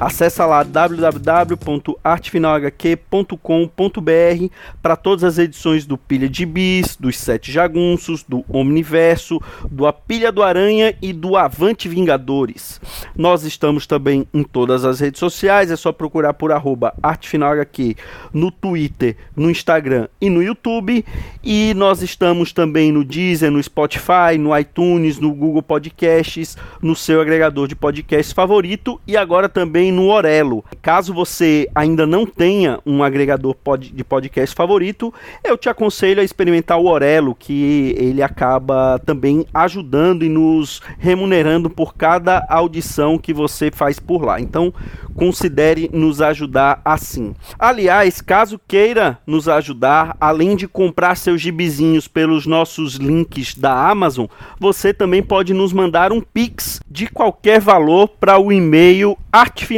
Acesse lá www.artefinalhq.com.br para todas as edições do Pilha de Bis, dos Sete Jagunços, do Omniverso, do A Pilha do Aranha e do Avante Vingadores. Nós estamos também em todas as redes sociais, é só procurar por arroba artefinalhq no Twitter, no Instagram e no YouTube. E nós estamos também no Deezer, no Spotify, no iTunes, no Google Podcasts, no seu agregador de podcasts favorito e agora também no Orelo. Caso você ainda não tenha um agregador pod- de podcast favorito, eu te aconselho a experimentar o Orelo, que ele acaba também ajudando e nos remunerando por cada audição que você faz por lá. Então, considere nos ajudar assim. Aliás, caso queira nos ajudar, além de comprar seus gibizinhos pelos nossos links da Amazon, você também pode nos mandar um pix de qualquer valor para o e-mail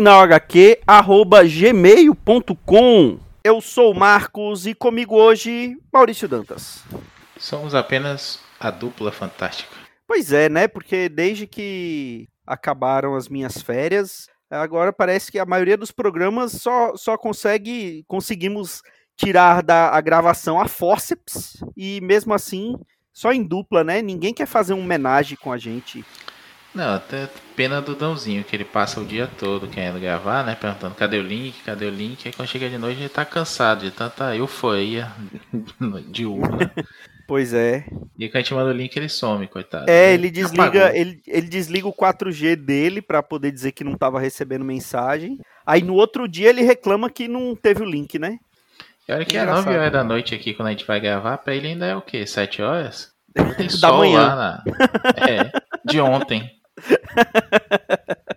artefinalhq@gmail.com. Eu sou o Marcos e comigo hoje Maurício Dantas. Somos apenas a dupla fantástica. Pois é, né? Porque desde que acabaram as minhas férias, agora parece que a maioria dos programas só, só consegue conseguimos tirar da a gravação a fórceps e mesmo assim só em dupla, né? Ninguém quer fazer uma homenagem com a gente. Não, até pena do Dãozinho, que ele passa o dia todo querendo gravar, né? Perguntando cadê o link, cadê o link. Aí quando chega de noite ele tá cansado de tanta euforia de urna. Pois é. E quando a gente manda o link ele some, coitado. É, ele desliga, Apagou. ele, ele desliga o 4G dele para poder dizer que não estava recebendo mensagem. Aí no outro dia ele reclama que não teve o link, né? E olha que é Engraçado. 9 horas da noite aqui quando a gente vai gravar, pra ele ainda é o quê? 7 horas? Tem Da sol manhã. lá na... É, de ontem.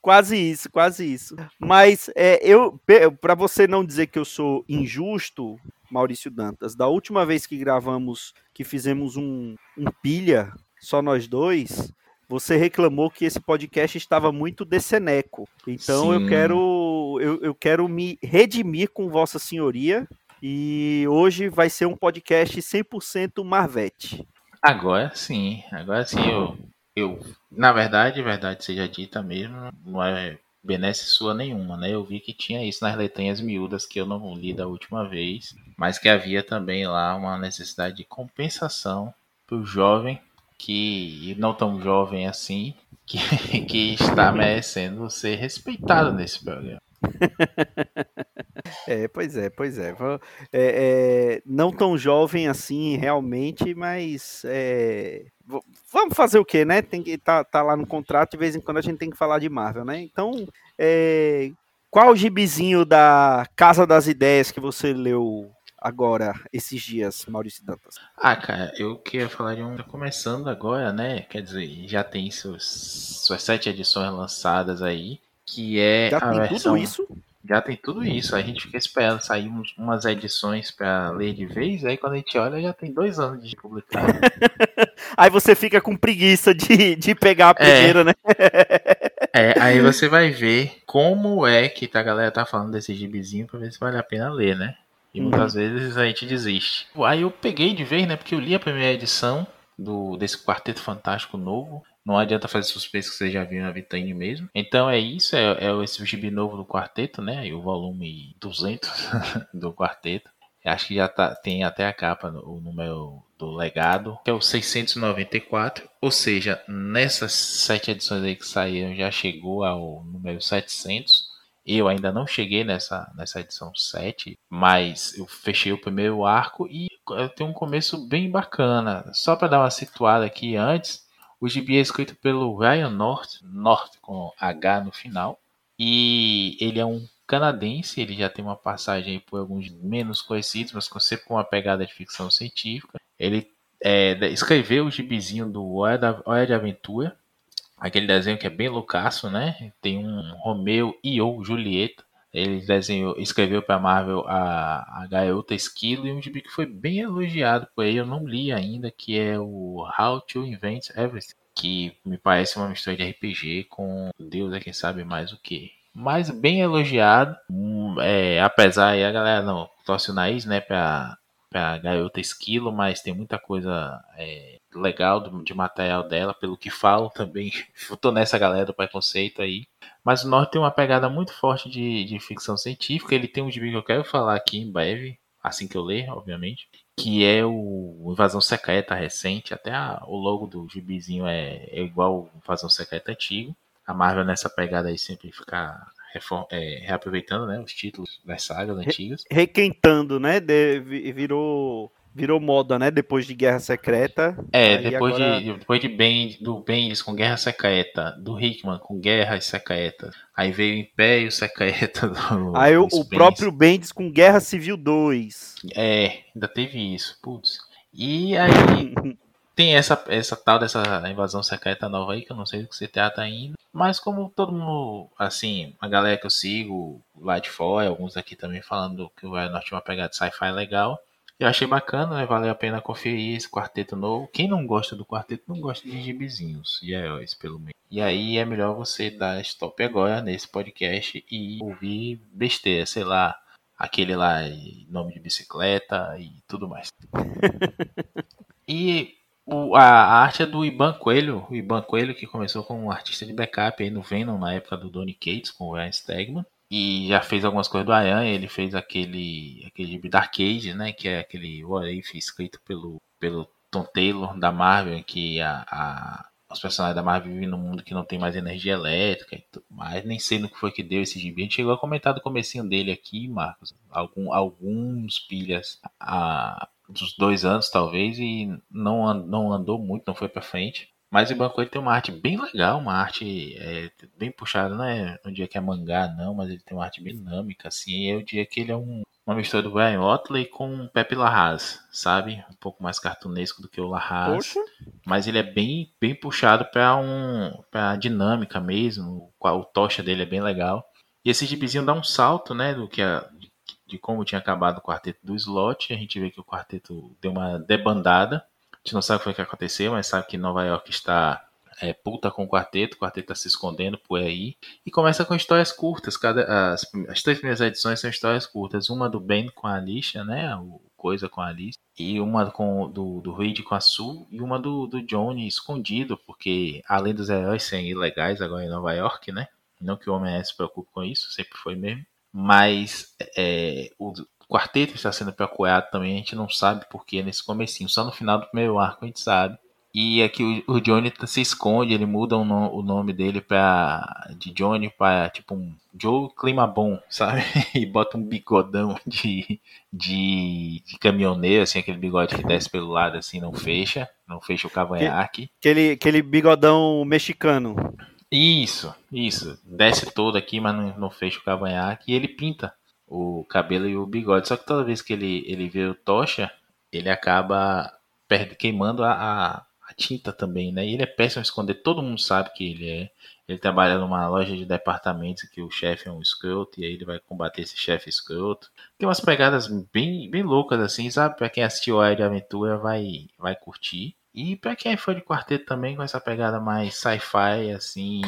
Quase isso, quase isso. Mas é, eu, para você não dizer que eu sou injusto, Maurício Dantas, da última vez que gravamos, que fizemos um, um pilha, só nós dois, você reclamou que esse podcast estava muito deceneco. Então eu Sim. quero, eu, eu quero me redimir com Vossa Senhoria. E hoje vai ser um podcast 100% Marvete. Agora sim, agora sim eu, eu na verdade, verdade seja dita mesmo, não é benesse sua nenhuma, né? Eu vi que tinha isso nas letrinhas miúdas que eu não li da última vez, mas que havia também lá uma necessidade de compensação para o jovem que não tão jovem assim, que, que está merecendo ser respeitado nesse programa. É, pois é, pois é. É, é, não tão jovem assim, realmente, mas é, vamos fazer o quê, né? Tem que tá, tá lá no contrato, de vez em quando a gente tem que falar de Marvel, né? Então, é, qual o gibizinho da Casa das Ideias que você leu agora, esses dias, Maurício Dantas? Ah, cara, eu queria falar de um. Tá começando agora, né? Quer dizer, já tem seus, suas sete edições lançadas aí. Que é Já a tem versão. tudo isso? Já tem tudo isso. A gente fica esperando sair uns- umas edições pra ler de vez. Aí quando a gente olha, já tem dois anos de publicado. Aí você fica com preguiça de, de pegar a primeira, né? é, aí você vai ver como é que a galera tá falando desse gibizinho pra ver se vale a pena ler, né? E Uhum. muitas vezes a gente desiste. Aí eu peguei de vez, né? Porque eu li a primeira edição do, desse Quarteto Fantástico novo. Não adianta fazer suspense que vocês já viram na vitrine mesmo. Então é isso, é, é esse gibi novo do quarteto, né? E o volume 200 do quarteto. Acho que já tá, tem até a capa, o número do legado, que é o 694. Ou seja, nessas sete edições aí que saíram, já chegou ao número 700. Eu ainda não cheguei nessa, nessa edição 7, mas eu fechei o primeiro arco e tem um começo bem bacana. Só para dar uma situada aqui antes, o gibi é escrito pelo Ryan North, North com H no final, e ele é um canadense, ele já tem uma passagem por alguns menos conhecidos, mas com- sempre com uma pegada de ficção científica. Ele é, escreveu o gibizinho do Hora de Aventura, aquele desenho que é bem loucaço, né? Tem um Romeu e ou Julieta Ele desenhou, escreveu para Marvel a, a Garota Esquilo e um gibi que foi bem elogiado por aí, eu não li ainda, que é o How to Invent Everything, que me parece uma mistura de RPG com Deus é quem sabe mais o que. Mas bem elogiado, hum, é, apesar aí a galera não torce o nariz, né, pra, pra Garota Esquilo, mas tem muita coisa é, legal de material dela, pelo que falo também. Eu tô nessa galera do preconceito aí. Mas o Norte tem uma pegada muito forte de, de ficção científica. Ele tem um gibi que eu quero falar aqui em breve, assim que eu ler, obviamente. Que é o Invasão Secreta recente. Até a, o logo do gibizinho é, é igual o Invasão Secreta antigo. A Marvel nessa pegada aí sempre fica é, reaproveitando né, os títulos das sagas antigas. Requentando, né? De, virou virou moda, né? Depois de Guerra Secreta. É, depois, agora... de, depois de ben, do Bendis com Guerra Secreta, do Hickman com Guerra Secreta. Aí veio o Império Secreta do. Aí o, o próprio Bendis com Guerra Civil 2. É, ainda teve isso, putz. E aí tem essa, essa tal dessa invasão secreta nova aí, que eu não sei do que se trata ainda. Mas como todo mundo, assim, a galera que eu sigo lá de fora, alguns aqui também falando que o Norte tinha uma pegada de sci-fi legal. Eu achei bacana, né? Valeu a pena conferir esse quarteto novo. Quem não gosta do quarteto não gosta de gibizinhos e heróis, pelo menos. E aí é melhor você dar stop agora nesse podcast e ouvir besteira, sei lá, aquele lá, nome de bicicleta e tudo mais. e o, a, a, arte é do Iban Coelho, o Iban Coelho que começou como um artista de backup aí no Venom na época do Donny Cates com o Ryan Stegman e já fez algumas coisas do Aranha, ele fez aquele aquele Dark Age, né, que é aquele What If escrito pelo pelo Tom Taylor da Marvel, que a, a os personagens da Marvel vivem num mundo que não tem mais energia elétrica e tudo mais. Nem sei no que foi que deu esse gibi. A gente chegou a comentar do comecinho dele aqui, Marcos. Algum, alguns pilhas a, dos dois anos, talvez, e não, não andou muito, não foi para frente. Mas o Banco ele tem uma arte bem legal, uma arte é, bem puxada, não é um dia que é mangá, não, mas ele tem uma arte bem dinâmica, assim. Eu diria que ele é um, uma mistura do Brian Otley com o Pepe Larraz, sabe? Um pouco mais cartunesco do que o Larraz. Mas ele é bem, bem puxado para um, pra dinâmica mesmo. O, o tocha dele é bem legal. E esse gibizinho dá um salto, né, do que a, de, como tinha acabado o quarteto do slot. A gente vê que o quarteto deu uma debandada a gente não sabe o que que aconteceu, mas sabe que Nova York está é, puta com o quarteto, o quarteto está se escondendo por aí. E começa com histórias curtas. Cada, as, as três primeiras edições são histórias curtas. Uma do Ben com a Alicia, né? O Coisa com a Alicia. E uma com, do, do Reed com a Sue. E uma do, do Johnny escondido, porque além dos heróis serem ilegais agora em Nova York, né? Não que o Homem se preocupe com isso, sempre foi mesmo. Mas é, o, quarteto está sendo procurado também, a gente não sabe porquê nesse comecinho. Só no final do primeiro arco a gente sabe. E aqui o, o Johnny se esconde, ele muda o, no, o nome dele pra, de Johnny para tipo um Joe Clima Bom, sabe? E bota um bigodão de, de, de, caminhoneiro, assim, aquele bigode que desce pelo lado assim, não fecha, não fecha o cavanhaque. Aquele, aquele bigodão mexicano. Isso, isso. Desce todo aqui, mas não, não fecha o cavanhaque. E ele pinta o cabelo e o bigode. Só que toda vez que ele, ele vê o Tocha, ele acaba perde, queimando a, a, a, tinta também, né? E ele é péssimo a esconder, todo mundo sabe que ele é. Ele trabalha numa loja de departamentos que o chefe é um escroto, e aí ele vai combater esse chefe escroto. Tem umas pegadas bem, bem loucas assim, sabe? Pra quem assistiu a de Aventura vai, vai curtir. E para quem é fã de quarteto também, com essa pegada mais sci-fi, assim,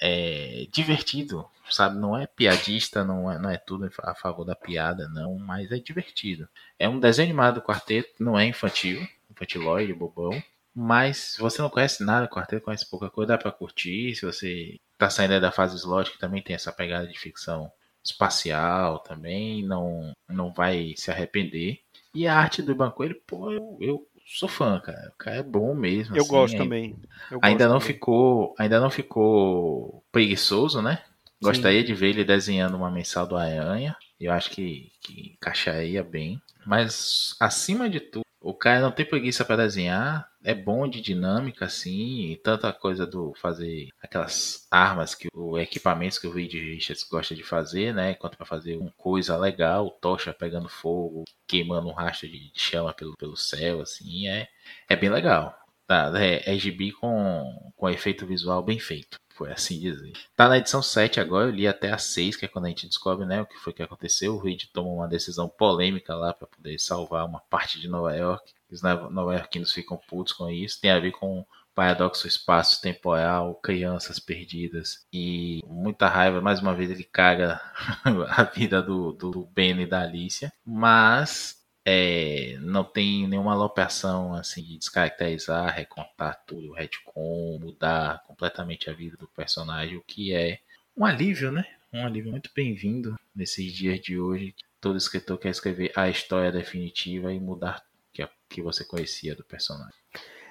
é divertido, sabe? Não é piadista, não é, não é tudo a favor da piada, não, mas é divertido. É um desenho animado do quarteto, não é infantil, infantilóide, bobão. Mas se você não conhece nada do quarteto, conhece pouca coisa, dá pra curtir. Se você tá saindo da fase slot, que também tem essa pegada de ficção espacial também, não, não vai se arrepender. E a arte do Banco, ele, pô, eu, eu sou fã, cara. O cara é bom mesmo. Eu assim, gosto também. Eu ainda gosto não também. ficou, ainda não ficou preguiçoso, né? Gostaria Sim. de ver ele desenhando uma mensal do Aranha. Eu acho que, que encaixaria bem. Mas, acima de tudo, o cara não tem preguiça para desenhar, é bom de dinâmica, assim, e tanta coisa do fazer aquelas armas que o equipamentos que o Reed Richards gosta de fazer, né? Quanto para fazer uma coisa legal, tocha pegando fogo, queimando um rastro de chama pelo, pelo céu, assim, é, é bem legal. Tá, é, é gibi com, com efeito visual bem feito. Por assim dizer. Tá na edição 7 agora, eu li até a 6, que é quando a gente descobre né, o que foi que aconteceu. O Reed tomou uma decisão polêmica lá para poder salvar uma parte de Nova York. Os nova-iorquinos ficam putos com isso. Tem a ver com paradoxo espaço-temporal, crianças perdidas e muita raiva. Mais uma vez ele caga a vida do, do Ben e da Alicia, mas é, não tem nenhuma alopeação assim de descaracterizar, recontar tudo, retcon, mudar completamente a vida do personagem, o que é um alívio, né? Um alívio muito bem-vindo nesses dias de hoje. Todo escritor quer escrever a história definitiva e mudar que, que você conhecia do personagem.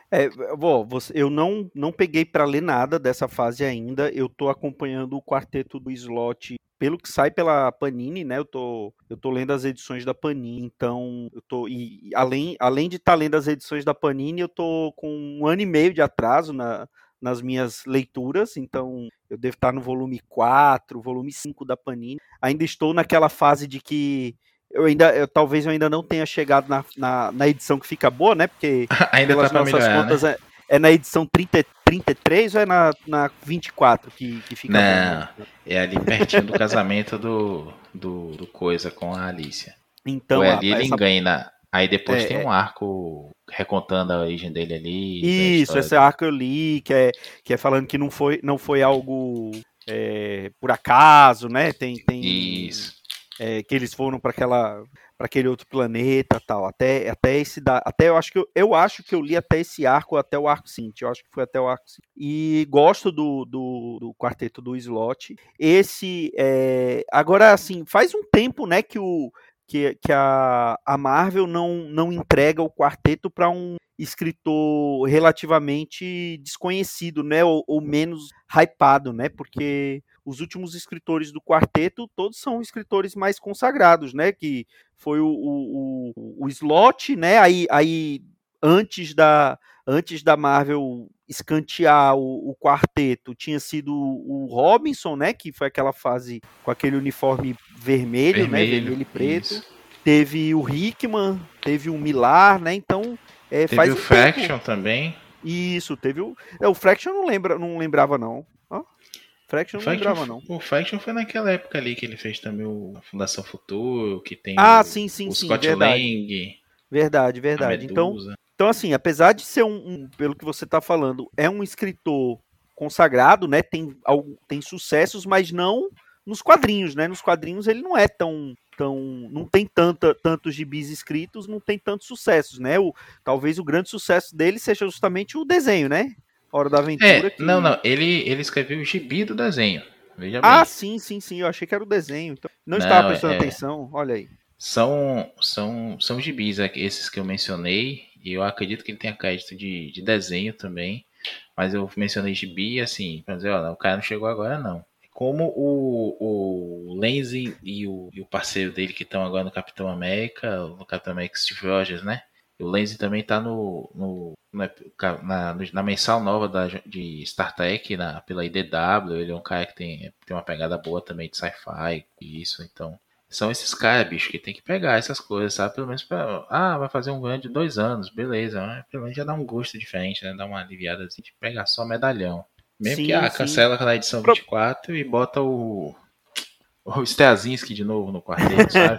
É, bom, eu não, não peguei para ler nada dessa fase ainda. Eu tô acompanhando o quarteto do slot pelo que sai pela Panini, né? Eu tô, eu tô lendo as edições da Panini, então eu tô e além, além de estar tá lendo as edições da Panini, eu tô com um ano e meio de atraso na, nas minhas leituras, então eu devo estar tá no volume 4, volume 5 da Panini. Ainda estou naquela fase de que eu ainda, eu, talvez eu ainda não tenha chegado na, na, na edição que fica boa, né? Porque ainda pelas tá nossas melhorar, contas né? É, na edição 30, 33 ou é na, na 24 que, que fica? Não, é ali pertinho do casamento do, do, do, Coisa com a Alicia. Então, é ali ele essa... engana. Aí depois é, tem um é. arco recontando a origem dele ali. Isso, esse arco eu li, que é, que é falando que não foi, não foi algo é, por acaso, né? Tem, tem Isso. É, que eles foram para aquela para aquele outro planeta tal. Até, até esse da, até eu acho que eu, eu acho que eu li até esse arco, até o arco 5. Eu acho que foi até o arco 5. E gosto do, do, do quarteto do slot. Esse é, agora assim, faz um tempo, né, que o que, que a, a Marvel não, não entrega o quarteto para um escritor relativamente desconhecido, né, ou, ou menos hypado, né? Porque os últimos escritores do quarteto, todos são escritores mais consagrados, né? Que foi o, o, o, o Slot, né? Aí, aí antes da antes da Marvel escantear o, o, quarteto, tinha sido o Robinson, né? Que foi aquela fase com aquele uniforme vermelho, vermelho né? Vermelho e preto. Isso. Teve o Hickman, teve o Milar, né? Então é, teve faz o um Fraction tempo. também. Isso, teve o. É, o Fraction não lembra, não lembrava não. Fraction não lembrava, não. O Fraction foi naquela época ali que ele fez também o Fundação Futuro, que tem ah, o, sim, sim, o sim, Scott verdade. Lang. Verdade, verdade. Então, então, assim, apesar de ser um, um, pelo que você está falando, é um escritor consagrado, né? Tem, tem sucessos, mas não nos quadrinhos, né? Nos quadrinhos ele não é tão. tão não tem tanta, tantos gibis escritos, não tem tantos sucessos, né? O, talvez o grande sucesso dele seja justamente o desenho, né? Hora da Aventura. É, que... Não, não, ele, ele escreveu o gibi do desenho. Veja ah, bem. sim, sim, sim. Eu achei que era o desenho. Então... Não, não estava prestando é... atenção, olha aí. São, são, são gibis é, esses que eu mencionei, e eu acredito que ele tenha crédito de, de desenho também. Mas eu mencionei gibi assim, pra dizer, ó, o cara não chegou agora, não. Como o, o Lenzi e o, e o parceiro dele que estão agora no Capitão América, no Capitão América Steve Rogers, né? O Lenzi também tá no, no na, na, na, mensal nova da, de Star Trek na, pela IDW. Ele é um cara que tem, tem uma pegada boa também de sci-fi e isso. Então, são esses caras, bicho, que tem que pegar essas coisas, sabe? Pelo menos pra. Ah, vai fazer um ganho de dois anos, beleza. Pelo menos já dá um gosto diferente, né? Dá uma aliviada assim de pegar só medalhão. Mesmo sim, que ah, cancela aquela edição 24 e bota o o Steazinski de novo no quarteto, sabe?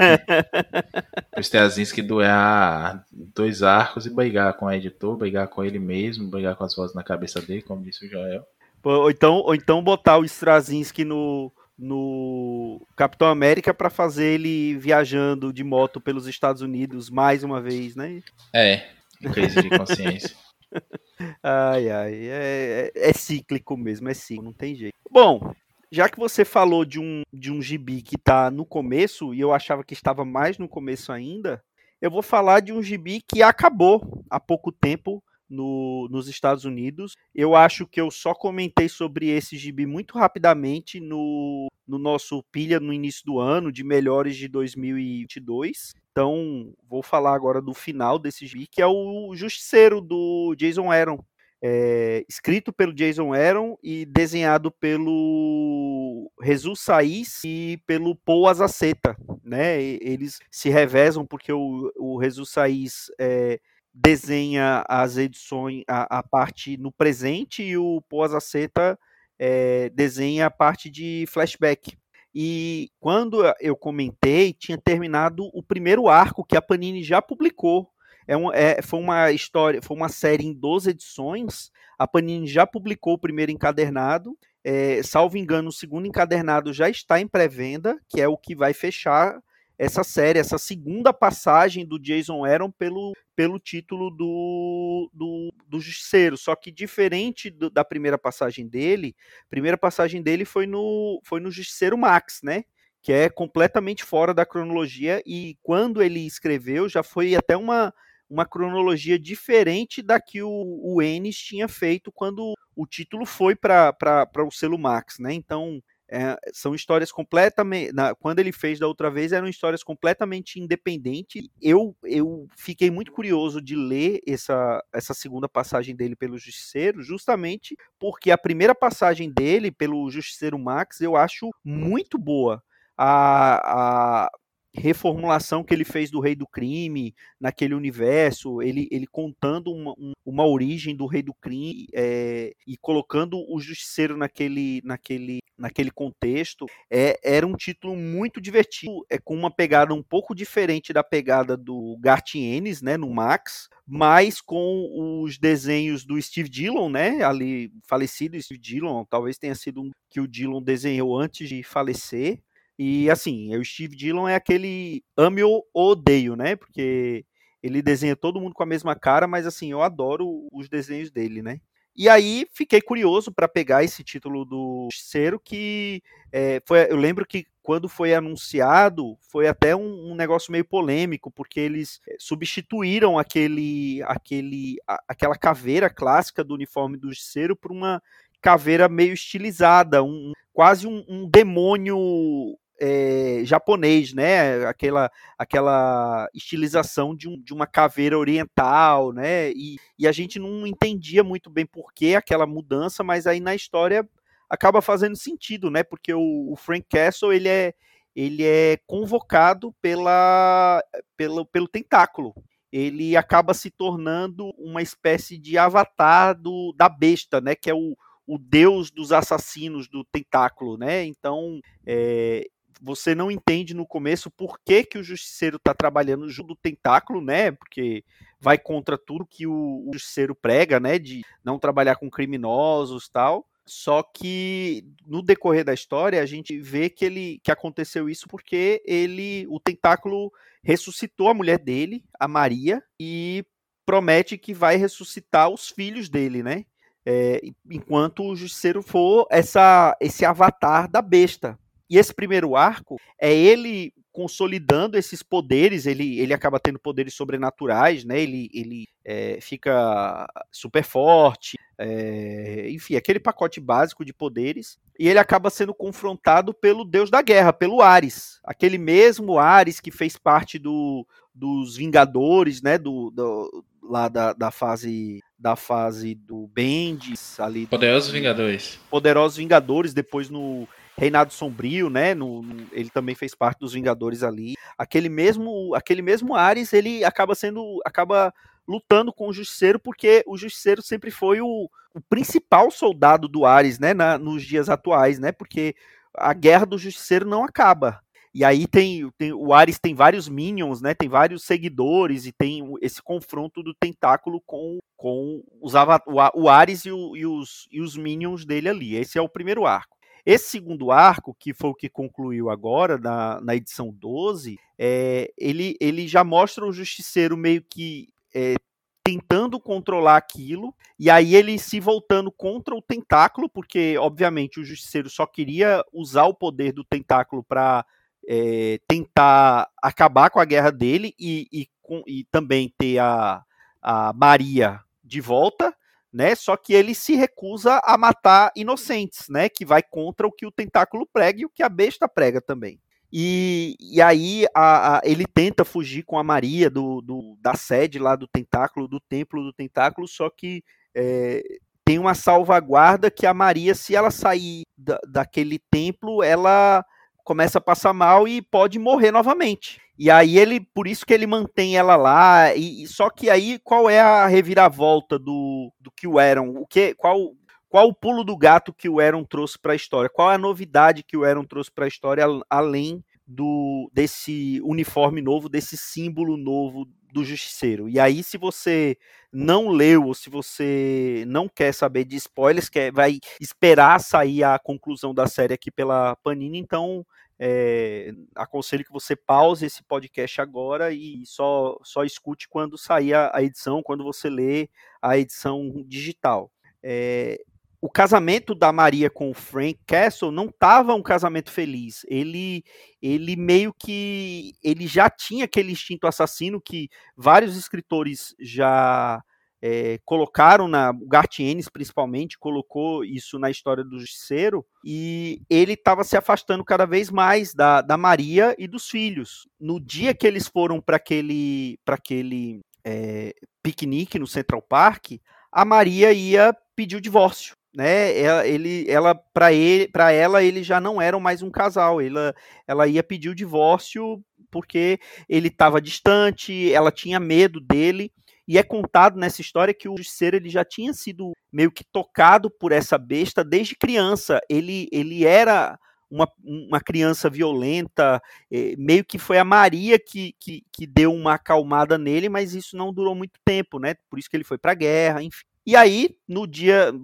o Steazinski doar dois arcos e brigar com o editor, brigar com ele mesmo, brigar com as vozes na cabeça dele, como disse o Joel. Ou então, ou então botar o Strazinski no, no Capitão América para fazer ele viajando de moto pelos Estados Unidos mais uma vez, né? É, crise de consciência. ai, ai, é, é, é, cíclico mesmo, é cíclico, não tem jeito. Bom, já que você falou de um, de um gibi que está no começo, e eu achava que estava mais no começo ainda, eu vou falar de um gibi que acabou há pouco tempo no, nos Estados Unidos. Eu acho que eu só comentei sobre esse gibi muito rapidamente no, no nosso pilha no início do ano, de melhores de 2022. Então, vou falar agora do final desse gibi, que é o Justiceiro do Jason Aaron, é, escrito pelo Jason Aaron e desenhado pelo Jesus Saiz e pelo Paul Azaceta, né? Eles se revezam porque o, o Jesus Saiz é, desenha as edições, a, a, parte no presente e o Paul Azaceta é, desenha a parte de flashback. E quando eu comentei, tinha terminado o primeiro arco que a Panini já publicou. É um, é, foi uma história, foi uma série em 12 edições. A Panini já publicou o primeiro encadernado. É, salvo engano, o segundo encadernado já está em pré-venda, que é o que vai fechar essa série, essa segunda passagem do Jason Aaron pelo, pelo título do, do, do Justiceiro. Só que diferente do, da primeira passagem dele, a primeira passagem dele foi no, foi no Justiceiro Max, né? Que é completamente fora da cronologia, e quando ele escreveu, já foi até uma, uma cronologia diferente da que o, o Ennis tinha feito quando o título foi para o selo Max, né? Então é, são histórias completamente. Na, quando ele fez da outra vez, eram histórias completamente independentes. Eu, eu fiquei muito curioso de ler essa, essa segunda passagem dele pelo Justiceiro, justamente porque a primeira passagem dele pelo Justiceiro Max eu acho muito boa. A, a, reformulação que ele fez do Rei do Crime naquele universo, ele, ele contando uma, uma origem do Rei do Crime é, e colocando o Justiceiro naquele, naquele, naquele contexto, é, era um título muito divertido, é com uma pegada um pouco diferente da pegada do Gartienes, né, no Max, mas com os desenhos do Steve Dillon, né, ali falecido Steve Dillon, talvez tenha sido um que o Dillon desenhou antes de falecer, e assim, o Steve Dillon é aquele ame ou odeio, né? Porque ele desenha todo mundo com a mesma cara, mas assim, eu adoro os desenhos dele, né? E aí fiquei curioso para pegar esse título do Cero, que é, foi, eu lembro que quando foi anunciado foi até um, um, negócio meio polêmico, porque eles eh, substituíram aquele, aquele, a, aquela caveira clássica do uniforme do Cero por uma caveira meio estilizada, um, quase um, um demônio é, japonês, né? Aquela, aquela estilização de, um, de uma caveira oriental, né? E, e a gente não entendia muito bem por que aquela mudança, mas aí na história acaba fazendo sentido, né? Porque o, o Frank Castle ele é, ele é convocado pela, pelo, pelo tentáculo. Ele acaba se tornando uma espécie de avatar do, da besta, né? Que é o, o deus dos assassinos do tentáculo, né? Então, é, você não entende no começo por que, que o justiceiro está trabalhando junto do tentáculo, né? Porque vai contra tudo que o, o justiceiro prega, né? De não trabalhar com criminosos tal. Só que no decorrer da história a gente vê que ele que aconteceu isso porque ele o tentáculo ressuscitou a mulher dele, a Maria, e promete que vai ressuscitar os filhos dele, né? É, enquanto o justiceiro for essa esse avatar da besta, e esse primeiro arco é ele consolidando esses poderes, ele, ele acaba tendo poderes sobrenaturais, né? Ele, ele é, fica super forte, é, enfim, aquele pacote básico de poderes. E ele acaba sendo confrontado pelo deus da guerra, pelo Ares. Aquele mesmo Ares que fez parte do, dos Vingadores, né? Do, do lá da, da fase da fase do Bendis ali. Poderosos Vingadores. Poderosos Vingadores, depois no Reinado Sombrio, né? No, no, ele também fez parte dos Vingadores ali. Aquele mesmo, aquele mesmo Ares, ele acaba sendo, acaba lutando com o Justiceiro porque o Justiceiro sempre foi o, o principal soldado do Ares, né? Na, nos dias atuais, né? Porque a guerra do Justiceiro não acaba. E aí tem, tem, o Ares tem vários minions, né? Tem vários seguidores e tem esse confronto do tentáculo com, com os o, o Ares e, o, e, os, e os minions dele ali. Esse é o primeiro arco. Esse segundo arco, que foi o que concluiu agora na, na edição 12, é, ele, ele já mostra o justiceiro meio que é, tentando controlar aquilo, e aí ele se voltando contra o tentáculo, porque obviamente o justiceiro só queria usar o poder do tentáculo para é, tentar acabar com a guerra dele e, e, com, e também ter a, a Maria de volta, né? Só que ele se recusa a matar inocentes, né? Que vai contra o que o tentáculo prega e o que a besta prega também. E, e aí a, a, ele tenta fugir com a Maria do, do, da sede lá do tentáculo, do templo do tentáculo, só que é, tem uma salvaguarda que a Maria, se ela sair da, daquele templo, ela começa a passar mal e pode morrer novamente. E aí ele, por isso que ele mantém ela lá. E, e só que aí qual é a reviravolta do, do que o Aaron? O que, qual, qual o pulo do gato que o Aaron trouxe para a história? Qual a novidade que o Aaron trouxe para a história além do desse uniforme novo, desse símbolo novo do Justiceiro? E aí, se você não leu ou se você não quer saber de spoilers, quer, vai esperar sair a conclusão da série aqui pela Panini, então é, aconselho que você pause esse podcast agora e só, só escute quando sair a, a edição, quando você lê a edição digital. É, o casamento da Maria com o Frank Castle não estava um casamento feliz. Ele, ele meio que ele já tinha aquele instinto assassino que vários escritores já é, colocaram na o Gartienes principalmente colocou isso na história do Justiceiro e ele estava se afastando cada vez mais da, da Maria e dos filhos. No dia que eles foram para aquele para aquele é, piquenique no Central Park, a Maria ia pedir o divórcio. Né, ela, ele, ela, para ele, para ela, eles já não eram mais um casal. Ela, ela ia pedir o divórcio porque ele estava distante, ela tinha medo dele. E é contado nessa história que o Justiceiro ele já tinha sido meio que tocado por essa besta desde criança. Ele, ele era uma, uma criança violenta, eh, meio que foi a Maria que, que, que deu uma acalmada nele, mas isso não durou muito tempo, né? Por isso que ele foi para a guerra, enfim. E aí, no dia,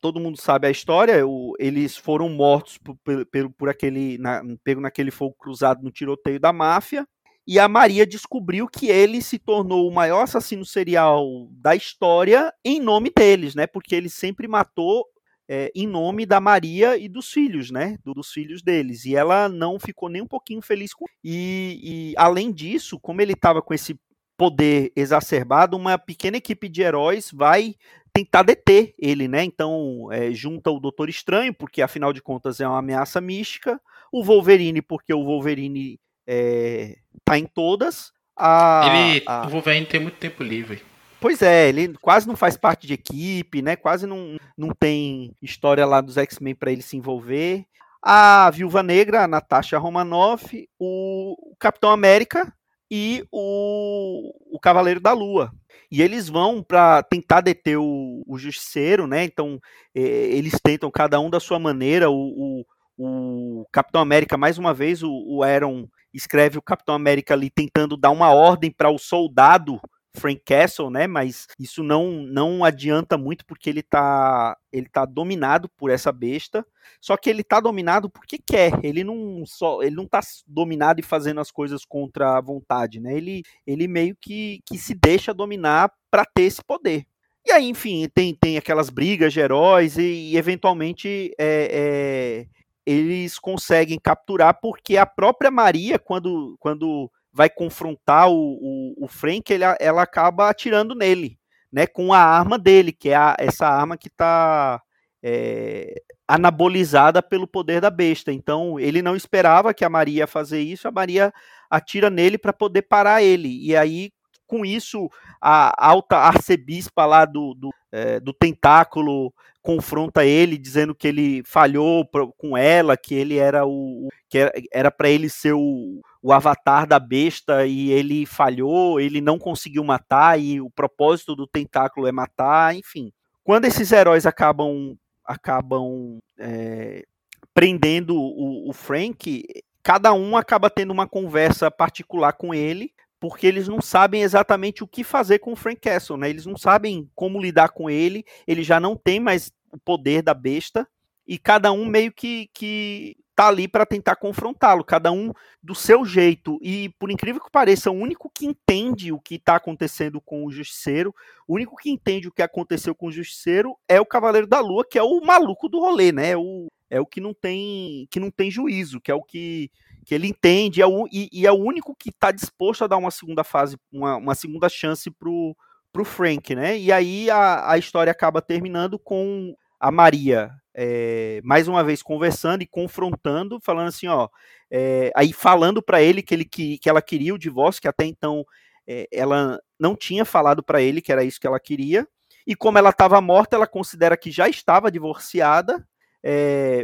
todo mundo sabe a história, o, eles foram mortos por, por, por aquele, na, pego naquele fogo cruzado no tiroteio da máfia e a Maria descobriu que ele se tornou o maior assassino serial da história em nome deles, né? Porque ele sempre matou é, em nome da Maria e dos filhos, né? Dos filhos deles. E ela não ficou nem um pouquinho feliz com. E, e além disso, como ele estava com esse poder exacerbado, uma pequena equipe de heróis vai tentar deter ele, né? Então é, junta o Doutor Estranho, porque afinal de contas é uma ameaça mística, o Wolverine, porque o Wolverine é, tá em todas. A, ele, a... O Wolverine tem muito tempo livre. Pois é, ele quase não faz parte de equipe, né? Quase não, não tem história lá dos X-Men para ele se envolver. A Viúva Negra, a Natasha Romanoff, o Capitão América e o, o Cavaleiro da Lua. E eles vão para tentar deter o, o Justiceiro, né? Então, é, eles tentam cada um da sua maneira. O, o, o Capitão América, mais uma vez, o, o Aaron escreve o Capitão América ali tentando dar uma ordem para o soldado Frank Castle, né? Mas isso não não adianta muito porque ele tá ele tá dominado por essa besta. Só que ele tá dominado porque quer. Ele não só ele não tá dominado e fazendo as coisas contra a vontade, né? Ele ele meio que que se deixa dominar para ter esse poder. E aí, enfim, tem, tem aquelas brigas de heróis e, e eventualmente é, é, eles conseguem capturar porque a própria Maria, quando, quando vai confrontar o, o, o Frank, ele, ela acaba atirando nele, né, com a arma dele, que é a, essa arma que está é, anabolizada pelo poder da besta. Então ele não esperava que a Maria ia fazer isso, a Maria atira nele para poder parar ele. E aí, com isso, a alta arcebispa lá do, do, é, do tentáculo confronta ele dizendo que ele falhou com ela, que ele era o que era para ele ser o, o avatar da besta e ele falhou, ele não conseguiu matar e o propósito do tentáculo é matar, enfim. Quando esses heróis acabam acabam é, prendendo o, o Frank, cada um acaba tendo uma conversa particular com ele porque eles não sabem exatamente o que fazer com o Frank Castle, né? Eles não sabem como lidar com ele, ele já não tem mais o poder da besta, e cada um meio que, que tá ali para tentar confrontá-lo, cada um do seu jeito. E por incrível que pareça, o único que entende o que está acontecendo com o Justiceiro, o único que entende o que aconteceu com o Justiceiro é o Cavaleiro da Lua, que é o maluco do rolê, né? É o, é o que não tem que não tem juízo, que é o que que ele entende é o, e, e, é o único que está disposto a dar uma segunda fase, uma, uma segunda chance pro, pro Frank, né? E aí a, a história acaba terminando com a Maria é, mais uma vez conversando e confrontando, falando assim, ó, é, aí falando para ele que ele que, que ela queria o divórcio, que até então é, ela não tinha falado para ele que era isso que ela queria. E como ela estava morta, ela considera que já estava divorciada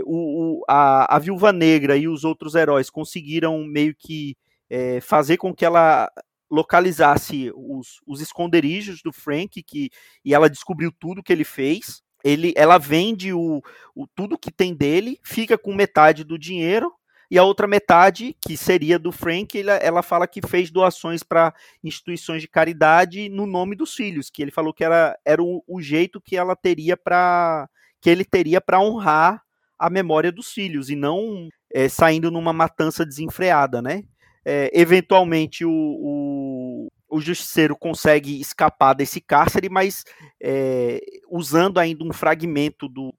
o, o, a, a Viúva Negra e os outros heróis conseguiram meio que fazer com que ela localizasse os, os esconderijos do Frank que, e ela descobriu tudo que ele fez. Ele, ela vende o, o tudo que tem dele, fica com metade do dinheiro e a outra metade, que seria do Frank, ela, ela fala que fez doações para instituições de caridade no nome dos filhos, que ele falou que era, era o, o jeito que ela teria para que ele teria para honrar a memória dos filhos e não é, saindo numa matança desenfreada, né? É, eventualmente o, o, o, justiceiro consegue escapar desse cárcere, mas é, usando ainda um fragmento do,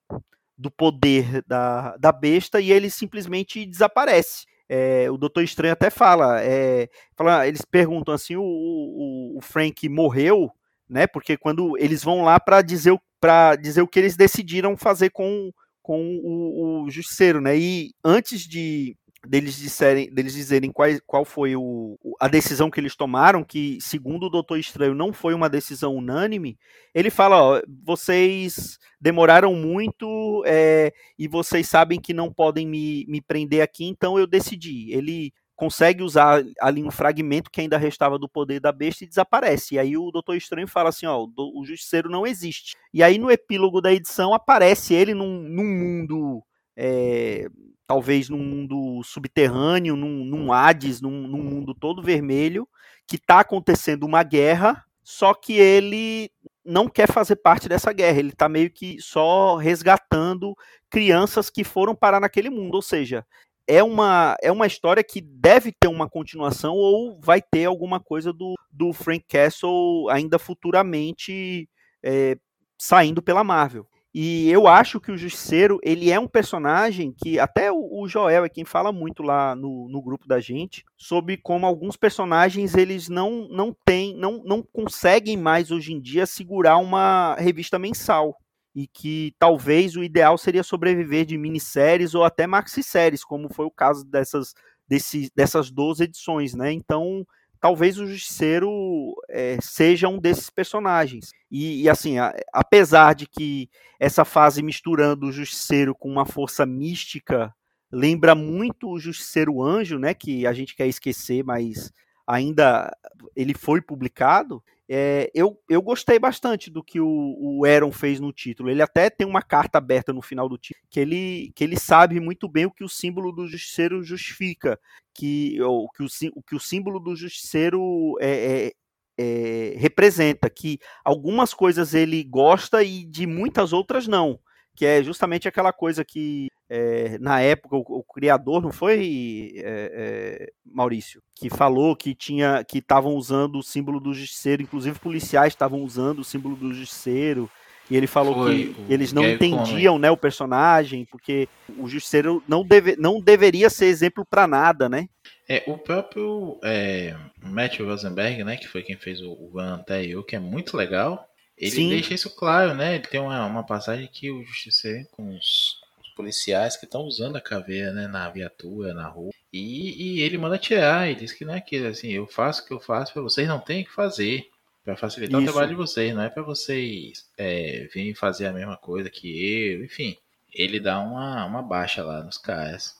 do poder da, da besta e ele simplesmente desaparece. É, o Doutor Estranho até fala, é, fala eles perguntam assim, o, o, o, Frank morreu, né? Porque quando eles vão lá para dizer para dizer o que eles decidiram fazer com, com o, o Justiceiro, né? E antes de deles, disserem, deles dizerem qual, qual foi o, a decisão que eles tomaram, que segundo o Doutor Estranho não foi uma decisão unânime, ele fala, ó, vocês demoraram muito é, e vocês sabem que não podem me, me prender aqui, então eu decidi. Ele consegue usar ali um fragmento que ainda restava do poder da besta e desaparece. E aí o Doutor Estranho fala assim, ó, o Justiceiro não existe. E aí no epílogo da edição aparece ele num, num mundo é, talvez num mundo subterrâneo, num, num Hades, num, num mundo todo vermelho, que está acontecendo uma guerra, só que ele não quer fazer parte dessa guerra, ele está meio que só resgatando crianças que foram parar naquele mundo, ou seja, é uma, é uma história que deve ter uma continuação ou vai ter alguma coisa do, do Frank Castle ainda futuramente é, saindo pela Marvel. E eu acho que o Justiceiro, ele é um personagem que até o, Joel é quem fala muito lá no, no grupo da gente sobre como alguns personagens eles não não têm, não, não conseguem mais hoje em dia segurar uma revista mensal e que talvez o ideal seria sobreviver de minisséries ou até maxi-séries, como foi o caso dessas, desse, dessas 12 edições, né? Então, talvez o Justiceiro é, seja um desses personagens. E, e assim, a, apesar de que essa fase misturando o Justiceiro com uma força mística lembra muito o Justiceiro Anjo, né? Que a gente quer esquecer, mas ainda ele foi publicado. É, eu, eu gostei bastante do que o, o Aaron fez no título. Ele até tem uma carta aberta no final do título, que ele, que ele sabe muito bem o que o símbolo do justiceiro justifica, que, o, que, o que o símbolo do justiceiro é, é, é, representa, que algumas coisas ele gosta e de muitas outras não que é justamente aquela coisa que é, na época o, o, criador não foi é, é, Maurício que falou que tinha que estavam usando o símbolo do justiceiro, inclusive policiais estavam usando o símbolo do justiceiro e ele falou foi, que eles não entendiam né, o personagem porque o justiceiro não, deve, não deveria ser exemplo para nada, né? É, o próprio é, Matthew Rosenberg, né, que foi quem fez o, o até eu, que é muito legal, ele Sim. deixa isso claro, né? Ele tem uma, uma passagem que o justiceiro com os, os policiais que estão usando a caveira, né, na viatura, na rua, e, e ele manda tirar. Ele diz que não é que assim, eu faço o que eu faço para vocês não tem que fazer para facilitar isso. o trabalho de vocês, não é para vocês é, virem fazer a mesma coisa que eu, enfim. Ele dá uma, uma baixa lá nos caras.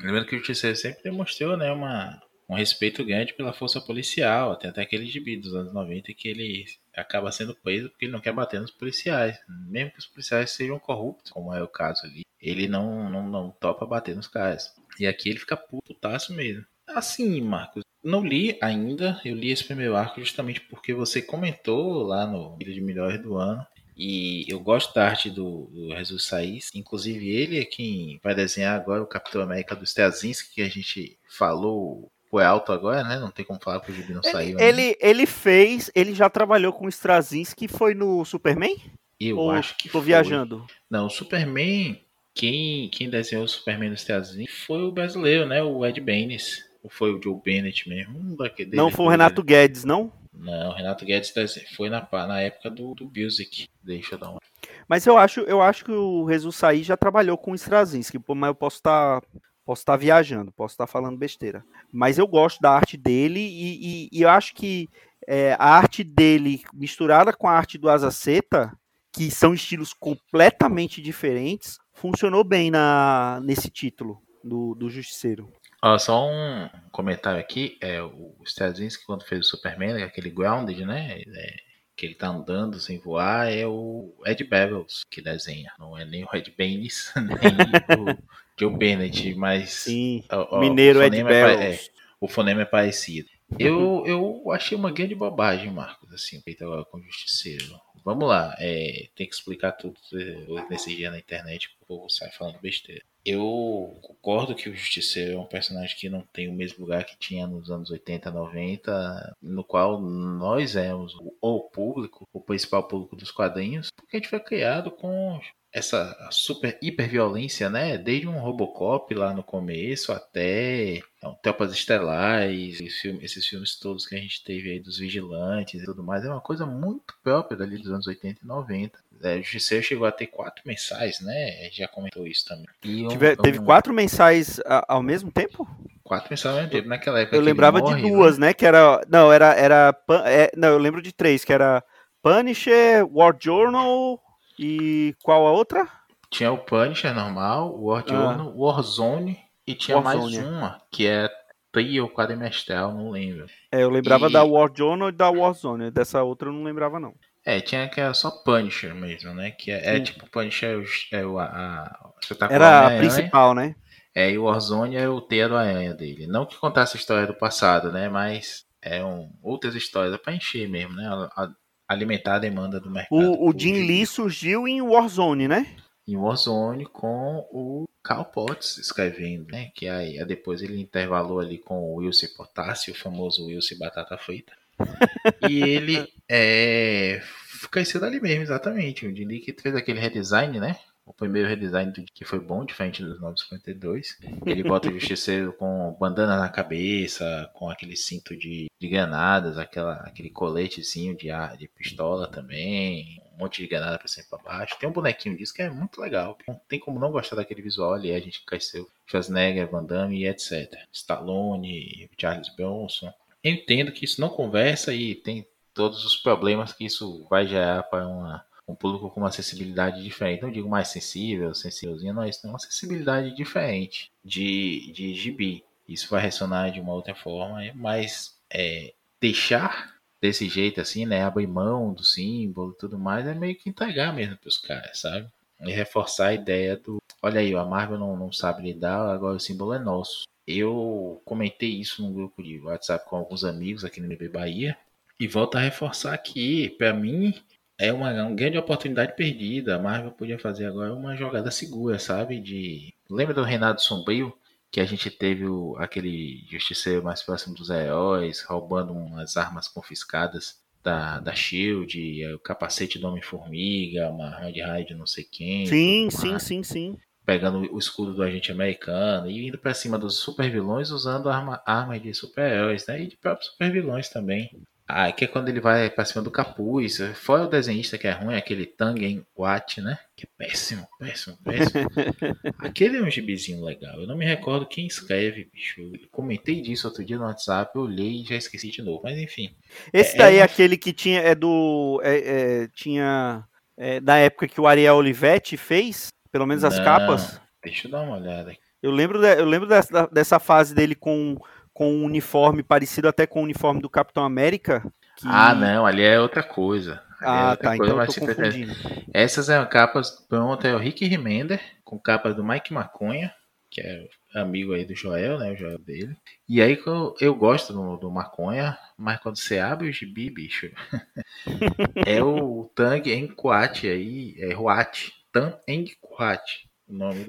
Lembrando que o Justiceiro sempre demonstrou, né, uma, um respeito grande pela força policial. Tem até aquele gibi dos anos 90 que ele acaba sendo preso porque ele não quer bater nos policiais. Mesmo que os policiais sejam corruptos, como é o caso ali, ele não, não, não topa bater nos caras. E aqui ele fica putaço mesmo. Assim, Marcos, não li ainda, eu li esse primeiro arco justamente porque você comentou lá no Vídeo de Melhores do Ano. E eu gosto da arte do, do Jesus Saiz. Inclusive, ele é quem vai desenhar agora o Capitão América do Straczynski, que a gente falou foi alto agora, né? Não tem como falar que o Gibi não ele, saiu. Ele, ele fez, ele já trabalhou com o Straczynski, foi no Superman? Eu Ou acho que tô foi. viajando. Não, o Superman, quem, quem desenhou o Superman no Straczynski foi o brasileiro, né? O Ed Benes. Ou foi o Joe Bennett mesmo? Um daquele, não foi o Renato Guedes, não? Não, o Renato Guedes foi na, na época do, do Music. Deixa eu dar uma. Mas eu acho, eu acho que o Jesus Saí já trabalhou com o Straczynski, mas eu posso estar tá Posso estar viajando, posso estar falando besteira. Mas eu gosto da arte dele e, e, e eu acho que é, a arte dele misturada com a arte do Azaceta, que são estilos completamente diferentes, funcionou bem na, nesse título do, do Justiceiro. Ó, só um comentário aqui, é, o Straczynski quando fez o Superman, é aquele Grounded, né, é, que ele tá andando sem voar, é o Ed Bevel que desenha. Não é nem o Ed Baines, nem o Joe Bennett, mas. Sim, o, o Mineiro Ed Bevel. É, o fonema é parecido. Eu, eu achei uma grande bobagem, Marcos, assim, feito agora com o Justiceiro. Vamos lá, é, tem que explicar tudo eh, nesse dia na internet, porque o povo sai falando besteira. Eu concordo que o Justiceiro é um personagem que não tem o mesmo lugar que tinha nos anos 80, 90, no qual nós éramos o público, o principal público dos quadrinhos, porque a gente foi criado com essa super hiperviolência, né? Desde um Robocop lá no começo até então, Tropas Estelares, esses filmes, esses filmes todos que a gente teve aí dos Vigilantes e tudo mais, é uma coisa muito própria dali dos anos 80 e 90. É, o Justiceiro chegou a ter quatro mensais, né? A gente já comentou isso também. Um, Tive, teve um... quatro mensais ao mesmo tempo? Quatro mensais ao mesmo tempo, naquela época. Eu lembrava morre, de duas, né? né? Que era. Não, era. era é, não, eu lembro de três, que era Punisher, War Journal e qual a outra? Tinha o Punisher normal, o War ah. Warzone e tinha Warzone. mais uma, que é Trio Quadrimestral, não lembro. É, eu lembrava e... da War Journal e da Warzone, dessa outra eu não lembrava não. É, tinha que era só Punisher mesmo, né? Que é, é tipo Punisher é o, a, a Era a principal, né? É, e o Warzone é o teia do aranha dele. Não que contasse a história do passado, né? Mas é um, outras histórias para encher mesmo, né? A, a, alimentar a demanda do mercado. O, o Jim Lee surgiu em Warzone, né? Em Warzone com o Carl Potts escrevendo, né? Que aí, aí depois ele intervalou ali com o Wilson Potassi, o famoso Wilson Batata Frita. e ele é, cresceu ali mesmo, exatamente. O Jim Lee que fez aquele redesign, né? O primeiro redesign que foi bom, diferente dos 952. Ele bota o Justiceiro com bandana na cabeça, com aquele cinto de, de granadas, aquela, aquele coletezinho de, ar, de pistola também, um monte de granada pra cima e pra baixo. Tem um bonequinho disso que é muito legal. Não tem como não gostar daquele visual ali, a gente cresceu. Schwarzenegger, Van Damme e etc. Stallone, Charles Bronson. Eu entendo que isso não conversa e tem todos os problemas que isso vai gerar para uma um público com uma acessibilidade diferente. Não digo mais sensível, sensívelzinho, não, isso tem uma acessibilidade diferente de, de gibi. Isso vai ressonar de uma outra forma, mas é, deixar desse jeito assim, né? Abrir mão do símbolo e tudo mais, é meio que entregar mesmo para os caras, sabe? E reforçar a ideia do. Olha aí, a Marvel não, não sabe lidar, agora o símbolo é nosso. Eu comentei isso num grupo de WhatsApp com alguns amigos aqui no MB Bahia. E volto a reforçar aqui, para mim, é uma, uma grande oportunidade perdida. A Marvel podia fazer agora uma jogada segura, sabe? De lembra do Renato Sombrio que a gente teve o, aquele justiceiro mais próximo dos heróis, roubando umas armas confiscadas da, da Shield, o capacete do Homem-Formiga, uma arma de raio de não sei quem. Sim, sim, sim, sim. Pegando o escudo do agente americano e indo para cima dos super vilões usando arma, armas de super-heróis, né? E de próprios super vilões também. Ah, que é quando ele vai pra cima do capuz. Fora o desenhista que é ruim, aquele Tangen Watt, né? Que é péssimo, péssimo, péssimo. aquele é um gibizinho legal. Eu não me recordo quem escreve, bicho. Eu comentei disso outro dia no WhatsApp, eu olhei e já esqueci de novo. Mas enfim. Esse é, daí é, é aquele que tinha. É do. É, é, tinha. É, da época que o Ariel Olivetti fez, pelo menos as não, capas. Deixa eu dar uma olhada aqui. Eu lembro, de, eu lembro dessa, dessa fase dele com com um uniforme parecido até com o uniforme do Capitão América. Que... Ah, não, ali é outra coisa. Ali é ah, é outra tá, coisa, então eu tô confundindo. Essas são capas, pronto, é o Rick Remender, com capas do Mike Maconha, que é amigo aí do Joel, né, o Joel dele. E aí eu, eu gosto do, do Maconha, mas quando você abre o gibi, bicho, é o Tang Enquat aí, é Huat, Tang Enquat.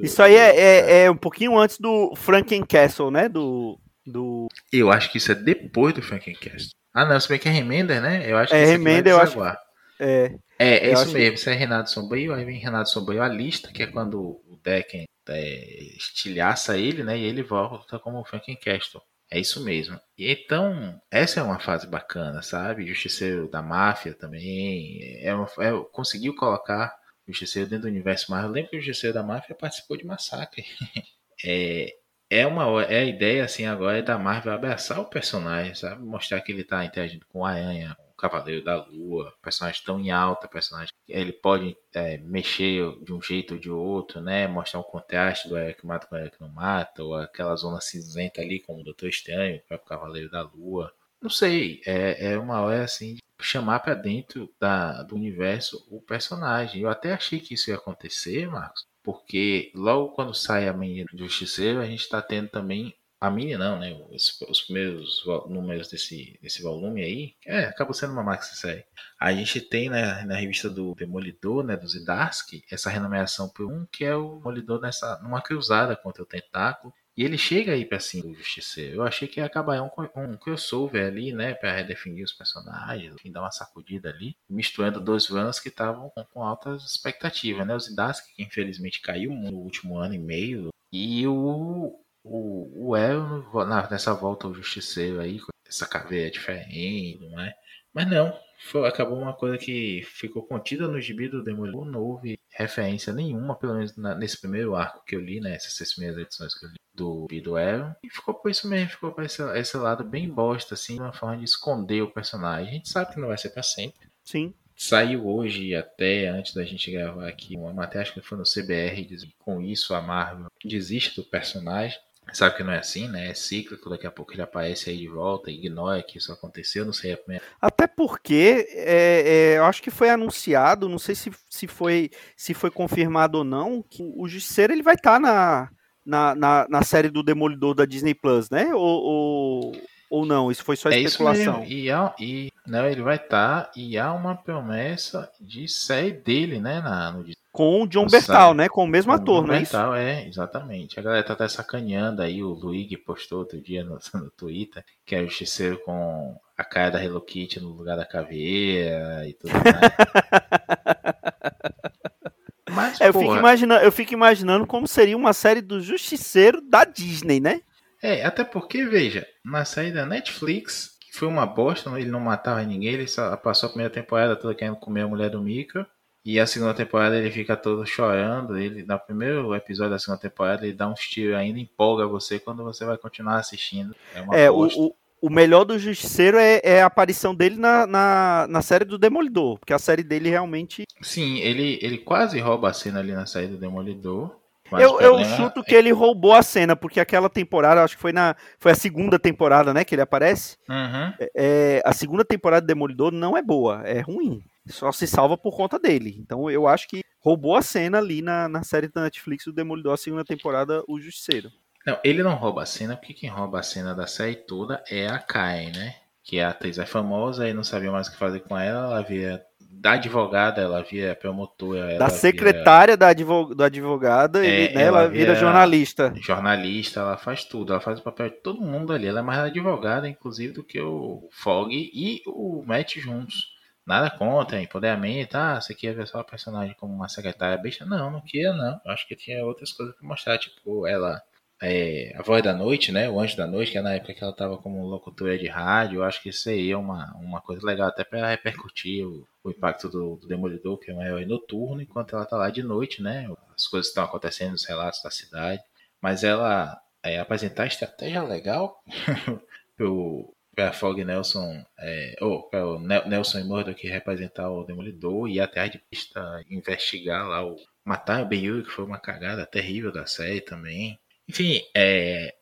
Isso aí é, é, é, um pouquinho antes do Franken Castle, né? Do, do. Eu acho que isso é depois do Frankencast. Ah, não, se bem que é Remender, né? Eu acho é, que é Remender, eu acho. É, é, é isso mesmo. Que... Isso é Renato Sombrio, aí vem Renato Sombrio a lista, que é quando o Decken é, estilhaça ele, né? E ele volta como Frankencastle. É isso mesmo. E então, essa é uma fase bacana, sabe? Justiceiro da máfia também. É, uma, é conseguiu colocar o Justiceiro dentro do universo Marvel. Lembra que o Justiceiro da máfia participou de Massacre. é, é uma é a ideia assim agora é da Marvel abraçar o personagem, sabe? Mostrar que ele tá interagindo com a Aranha, o Cavaleiro da Lua, personagem tão em alta, personagem ele pode é, mexer de um jeito ou de outro, né? Mostrar um contraste do Eric mata com o Eric não mata, ou aquela zona cinzenta ali como o Doutor Estranho, o Cavaleiro da Lua. Não sei, é, é uma hora assim chamar para dentro da, do universo o personagem. Eu até achei que isso ia acontecer, Marcos, porque logo quando sai a menina do Justiceiro, a gente está tendo também a mini não, né? Os, os, primeiros números desse, desse volume aí, é, acabou sendo uma maxi série. A gente tem né, na revista do Demolidor, né, do Zidarsky, essa renomeação por um que é o Demolidor nessa, numa cruzada contra o Tentáculo. E ele chega aí pra cima do Justiceiro. Eu achei que ia acabar um, um crossover ali, né? Pra redefinir os personagens, enfim, dar uma sacudida ali, misturando dois vilões que estavam com, com, altas expectativas, né? O Zidarsky, que infelizmente caiu no último ano e meio, e o, o, o El, nessa volta ao Justiceiro aí, essa caveira diferente, não é? Mas não, foi, acabou uma coisa que ficou contida no gibi do Demolidor. Não houve referência nenhuma, pelo menos na, nesse primeiro arco que eu li, né? Essas seis primeiras edições que eu li do do Aaron. E ficou por isso mesmo, ficou por esse, esse lado bem bosta, assim, uma forma de esconder o personagem. A gente sabe que não vai ser para sempre. Sim. Saiu hoje, até antes da gente gravar aqui, uma matéria, acho que foi no CBR, que com isso a Marvel desiste do personagem. Sabe que não é assim, né? É cíclico, daqui a pouco ele aparece aí de volta, ignora que isso aconteceu, não sei a primeira. Até porque é, é, eu acho que foi anunciado, não sei se, se, foi, se foi confirmado ou não, que o Justiceiro ele vai estar tá na, na, na, na, série do Demolidor da Disney Plus, né? Ou, ou, ou não? Isso foi só é especulação. E, há, e não, ele vai estar, tá, e há uma promessa de série dele, né? Na, no com o John Bertal, né? Com o mesmo com ator, não é Bertal, é, exatamente. A galera tá até sacaneando aí, o Luigi postou outro dia no, no Twitter, que é o justiceiro com a cara da Hello Kitty no lugar da caveira e tudo mais. Mas, é, eu, fico imaginando, eu fico imaginando como seria uma série do Justiceiro da Disney, né? É, até porque, veja, na série da Netflix, que foi uma bosta, ele não matava ninguém, ele só passou a primeira temporada toda querendo comer a mulher do Mika. E a segunda temporada ele fica todo chorando. Ele, no primeiro episódio da segunda temporada, ele dá uns tiros ainda, empolga você quando você vai continuar assistindo. É, é o, o, o, melhor do Justiceiro é, é, a aparição dele na, na, na, série do Demolidor, porque a série dele realmente. Sim, ele, ele quase rouba a cena ali na série do Demolidor. Eu, eu chuto que ele roubou a cena, porque aquela temporada, acho que foi na. Foi a segunda temporada, né? Que ele aparece. Uhum. É, a segunda temporada do Demolidor não é boa, é ruim só se salva por conta dele. Então eu acho que roubou a cena ali na, na série da Netflix do Demolidor, a segunda temporada, O Justiceiro. Não, ele não rouba a cena, porque quem rouba a cena da série toda é a Kai, né? Que a atriz é famosa e não sabia mais o que fazer com ela, ela via da advogada, ela via promotora. Da secretária via... da advog... do advogada, é, né, ela, ela vira jornalista. Jornalista, ela faz tudo, ela faz o papel de todo mundo ali. Ela é mais advogada, inclusive, do que o Fog e o Matt juntos. Nada contra, empoderamento, ah, você quer ver só a personagem como uma secretária besta? Não, não queria, não. Acho que tinha outras coisas pra mostrar, tipo, ela, é, a voz da noite, né, o anjo da noite, que é na época que ela tava como locutora de rádio, eu acho que seria uma, uma coisa legal até para repercutir o, o impacto do, do, Demolidor, que é um herói noturno, enquanto ela tá lá de noite, né, as coisas estão acontecendo, os relatos da cidade, mas ela é, apresentar estratégia legal pro, para Fog Nelson, é, ou para o Nelson e Murdoch representar o Demolidor e até de pista investigar lá o matar o Ben que foi uma cagada terrível da série também. Enfim, é,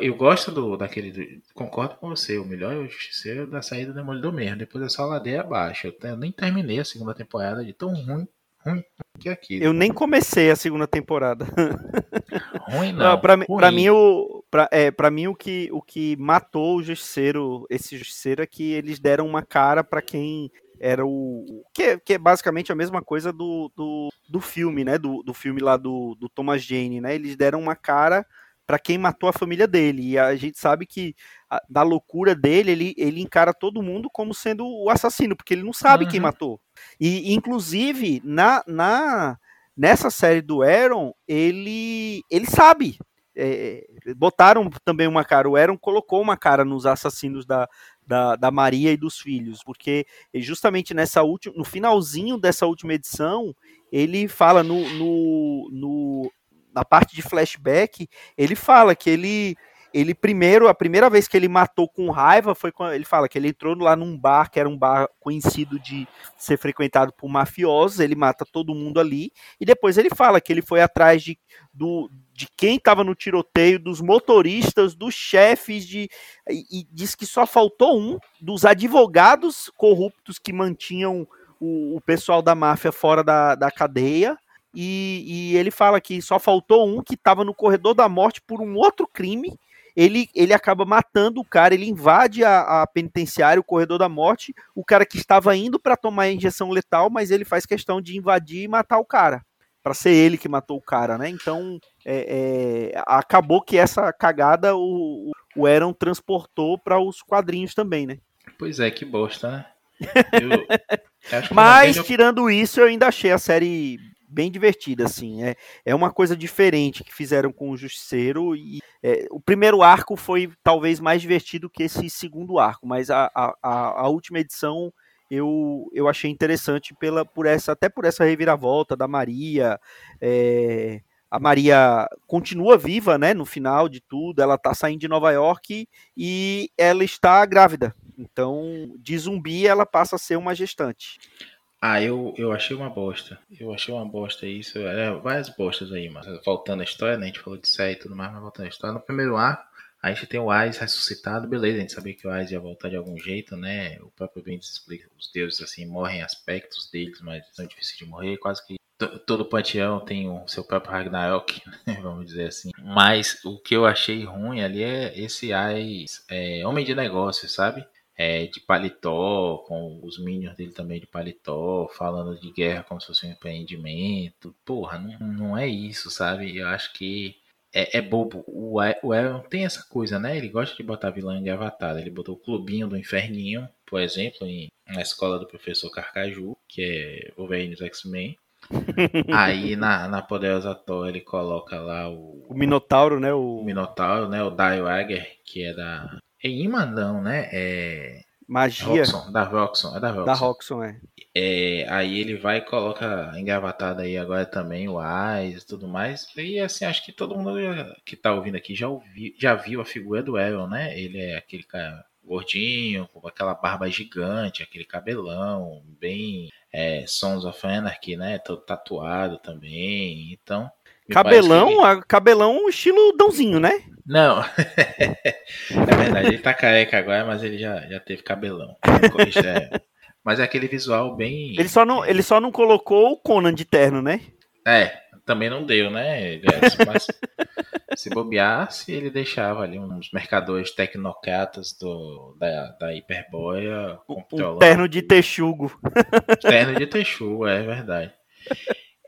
eu gosto do daquele. Concordo com você, o melhor é o Justiceiro da saída do Demolidor mesmo. Depois é só ladeira abaixo. Eu nem terminei a segunda temporada de tão ruim ruim que aquilo. Eu nem comecei a segunda temporada. Ruim não. não pra, ruim. pra mim, o, pra, é, pra mim o, que, o que matou o Justiceiro, esse Justiceiro, é que eles deram uma cara para quem era o. Que, é, que é basicamente a mesma coisa do, do, do filme, né? Do, do filme lá do, do Thomas Jane, né? Eles deram uma cara para quem matou a família dele. E a gente sabe que a, da loucura dele, ele, ele encara todo mundo como sendo o assassino, porque ele não sabe uhum. quem matou. E inclusive na, na nessa série do Aaron, ele ele sabe. É, botaram também uma cara, o Aaron colocou uma cara nos assassinos da, da, da Maria e dos filhos, porque justamente nessa última, no finalzinho dessa última edição, ele fala no, no, no na parte de flashback, ele fala que ele ele primeiro, a primeira vez que ele matou com raiva foi quando ele fala que ele entrou lá num bar, que era um bar conhecido de ser frequentado por mafiosos, ele mata todo mundo ali, e depois ele fala que ele foi atrás de, do, de quem estava no tiroteio, dos motoristas, dos chefes, de, e, e, diz que só faltou um dos advogados corruptos que mantinham o, o pessoal da máfia fora da, da cadeia. E, e ele fala que só faltou um que estava no corredor da morte por um outro crime ele, ele acaba matando o cara, ele invade a, a penitenciária, o corredor da morte, o cara que estava indo para tomar a injeção letal, mas ele faz questão de invadir e matar o cara. Para ser ele que matou o cara, né? Então é, é, acabou que essa cagada o, o Aaron transportou para os quadrinhos também, né? Pois é, que bosta, né? Eu, Mas, tirando isso, eu ainda achei a série bem divertida, assim. É, é uma coisa diferente que fizeram com o Justiceiro. E é, o primeiro arco foi talvez mais divertido que esse segundo arco, mas a, a, a última edição eu, eu achei interessante pela, por essa, até por essa reviravolta da Maria. É, a Maria continua viva, né? No final de tudo, ela tá saindo de Nova York e ela está grávida. Então, de zumbi, ela passa a ser uma gestante. Ah, eu, eu achei uma bosta. Eu achei uma bosta isso. É, várias bostas aí, mas voltando à história, né? A gente falou de série e tudo mais, mas voltando à história. No primeiro arco, a gente tem o Ais ressuscitado, beleza. A gente sabia que o Ais ia voltar de algum jeito, né? O próprio Bendis explica os deuses assim morrem aspectos deles, mas são difíceis de morrer. Quase que todo panteão tem o seu próprio Ragnarok, né? vamos dizer assim. Mas o que eu achei ruim ali é esse Ais é, homem de negócio, sabe? É, de paletó, com os minions dele também de paletó, falando de guerra como se fosse um empreendimento. Porra, não, não é isso, sabe? Eu acho que é, é bobo. O, o Aaron tem essa coisa, né? Ele gosta de botar vilão engavatada. Ele botou o clubinho do inferninho, por exemplo, em, na escola do professor Carcaju, que é Wolverine dos X-Men. Aí na, na Poderosa Thor ele coloca lá o. O Minotauro, né? O, o Minotauro, né? O Daiwager, que é da é imã não, né? É... Magia. Roxxon, da Roxxon, é da Roxxon. Da Roxxon, é. é. Aí ele vai e coloca engravatado aí agora também o Ais e tudo mais. E assim, acho que todo mundo que tá ouvindo aqui já, ouvi, já viu a figura do Aaron, né? Ele é aquele cara gordinho, com aquela barba gigante, aquele cabelão, bem é, Sons of Anarchy, né? Todo tatuado também. Então. Cabelão, ele... cabelão estilo Dãozinho, né? Não. é verdade, ele tá careca agora, mas ele já, já teve cabelão. É. Mas é aquele visual bem. Ele só, não, ele só não colocou o Conan de terno, né? É, também não deu, né? Mas se bobeasse, ele deixava ali uns mercadores tecnocratas do, da, da Hiperboia. Um terno de texugo. Terno de texugo, é verdade.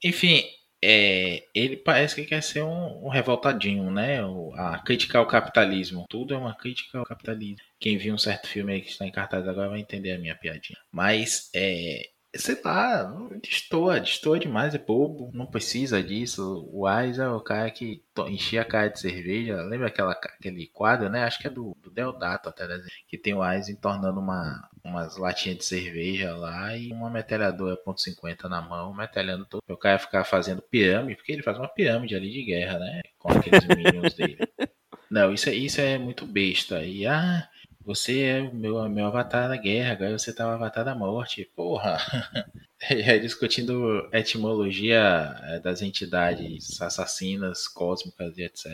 Enfim, é, ele parece que quer ser um, um revoltadinho, né? O, a criticar o capitalismo. Tudo é uma crítica ao capitalismo. Quem viu um certo filme aí que está em cartaz agora vai entender a minha piadinha. Mas é, sei lá, destoa, destoa demais, é bobo, não precisa disso. O Ais é o cara que enchia a cara de cerveja. Lembra aquela, aquele quadro, né? Acho que é do, do Deodato até, né? que tem o Ais entornando uma, umas latinhas de cerveja lá e uma metralhadora .50 na mão, metralhando todo. O cara ficar fazendo pirâmide, porque ele faz uma pirâmide ali de guerra, né? Com aqueles minions dele. Não, isso, é, isso é muito besta. E ah, você é o meu, meu avatar da guerra, agora você tá o avatar da morte. Porra! É, discutindo etimologia é, das entidades assassinas, cósmicas e etc.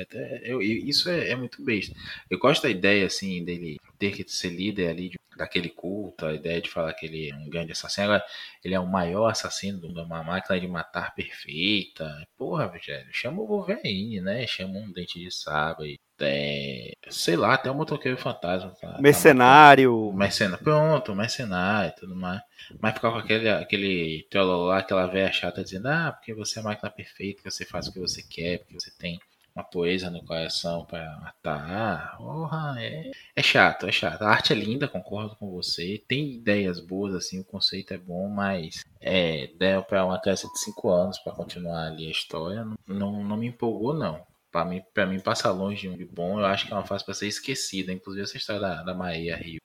Eu, isso é, é, muito besta. Eu gosto da ideia, assim, dele ter que ser líder ali de, daquele culto, a ideia de falar que ele é um grande assassino. Agora, ele é o maior assassino de uma máquina de matar perfeita. Porra, velho, chama o Wolverine, né? Chama um dente de sabre é, sei lá, até o motoqueiro fantasma. Tá, mercenário. Tá mercenário. Pronto, mercenário e tudo mais. Mas ficar com aquele, aquele lá, aquela velha chata dizendo, ah, porque você é a máquina perfeita, que você faz o que você quer, porque você tem uma poesia no coração para matar. Porra, é, é chato, é chato. A arte é linda, concordo com você. Tem ideias boas, assim, o conceito é bom, mas é, der para uma criança de 5 anos para continuar ali a história, não, não, não me empolgou, não. Pra mim, pra mim, passa longe de um bom. Eu acho que é uma fase para ser esquecida. Inclusive, essa história da, da Maria Rio.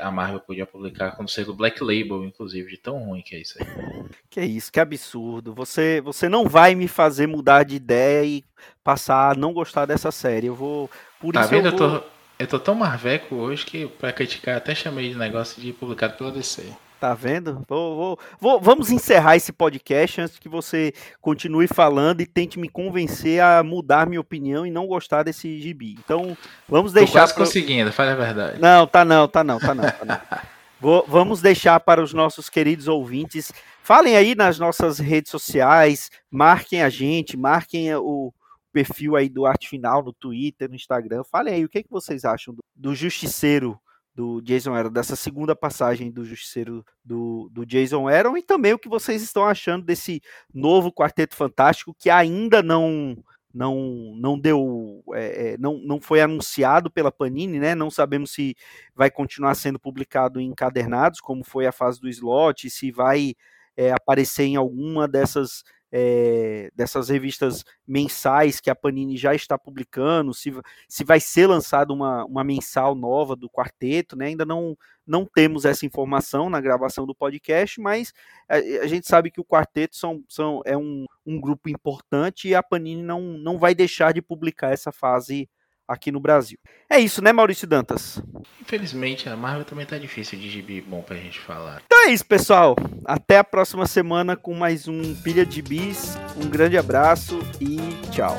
A Marvel podia publicar como sendo Black Label, inclusive, de tão ruim que é isso aí. Que é isso, que absurdo. Você, você não vai me fazer mudar de ideia e passar a não gostar dessa série. Eu vou. Por tá isso vendo? eu, vou... eu, tô, eu tô tão marveco hoje que, pra criticar, até chamei de negócio de publicado pela DC. Tá vendo? Vou, vou, vou, vamos encerrar esse podcast antes que você continue falando e tente me convencer a mudar minha opinião e não gostar desse gibi. Então, vamos deixar. Tô quase pra... conseguindo, fale a verdade. Não, tá não, tá não, tá não. Tá não. vou, vamos deixar para os nossos queridos ouvintes. Falem aí nas nossas redes sociais, marquem a gente, marquem o perfil aí do Arte Final no Twitter, no Instagram. Falem aí o que, é que vocês acham do, do Justiceiro do Jason Aaron, dessa segunda passagem do Justiceiro do, do Jason Aaron, e também o que vocês estão achando desse novo Quarteto Fantástico que ainda não não não deu é, é, não, não foi anunciado pela Panini, né? Não sabemos se vai continuar sendo publicado em encadernados, como foi a fase do slot, se vai é, aparecer em alguma dessas é, dessas revistas mensais que a Panini já está publicando, se, se vai ser lançada uma, uma mensal nova do quarteto, né? Ainda não, não temos essa informação na gravação do podcast, mas a, a gente sabe que o quarteto são, são, é um, um grupo importante e a Panini não, não vai deixar de publicar essa fase aqui no Brasil. É isso, né, Maurício Dantas? Infelizmente, a Marvel também tá difícil de gibi bom pra gente falar. Então é isso, pessoal. Até a próxima semana com mais um Pilha de Bis. Um grande abraço e tchau.